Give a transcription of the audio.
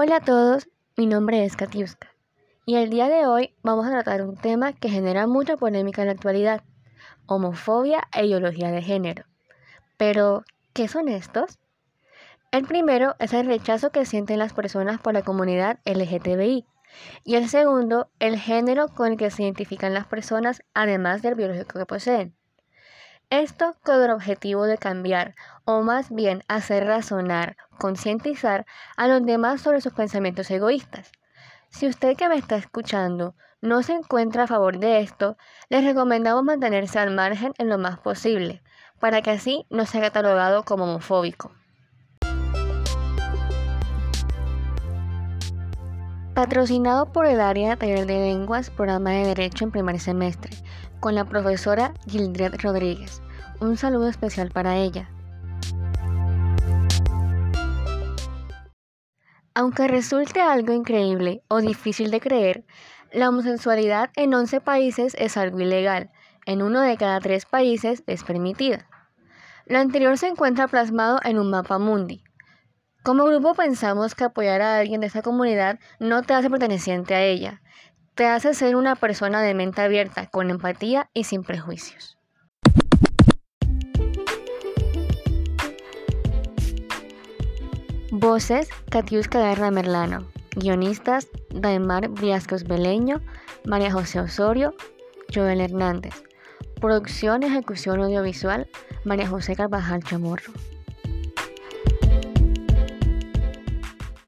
Hola a todos, mi nombre es Katiuska y el día de hoy vamos a tratar un tema que genera mucha polémica en la actualidad, homofobia e ideología de género. Pero, ¿qué son estos? El primero es el rechazo que sienten las personas por la comunidad LGTBI y el segundo, el género con el que se identifican las personas además del biológico que poseen. Esto con el objetivo de cambiar, o más bien hacer razonar, concientizar a los demás sobre sus pensamientos egoístas. Si usted que me está escuchando no se encuentra a favor de esto, les recomendamos mantenerse al margen en lo más posible, para que así no sea catalogado como homofóbico. Patrocinado por el área taller de lenguas, programa de Derecho en primer semestre, con la profesora Gildred Rodríguez. Un saludo especial para ella. Aunque resulte algo increíble o difícil de creer, la homosexualidad en 11 países es algo ilegal, en uno de cada tres países es permitida. Lo anterior se encuentra plasmado en un mapa mundi, como grupo pensamos que apoyar a alguien de esa comunidad no te hace perteneciente a ella, te hace ser una persona de mente abierta, con empatía y sin prejuicios. Voces, Katiuska Guerra Merlano. Guionistas, Daimar Briascos Beleño, María José Osorio, Joel Hernández. Producción y ejecución audiovisual, María José Carvajal Chamorro.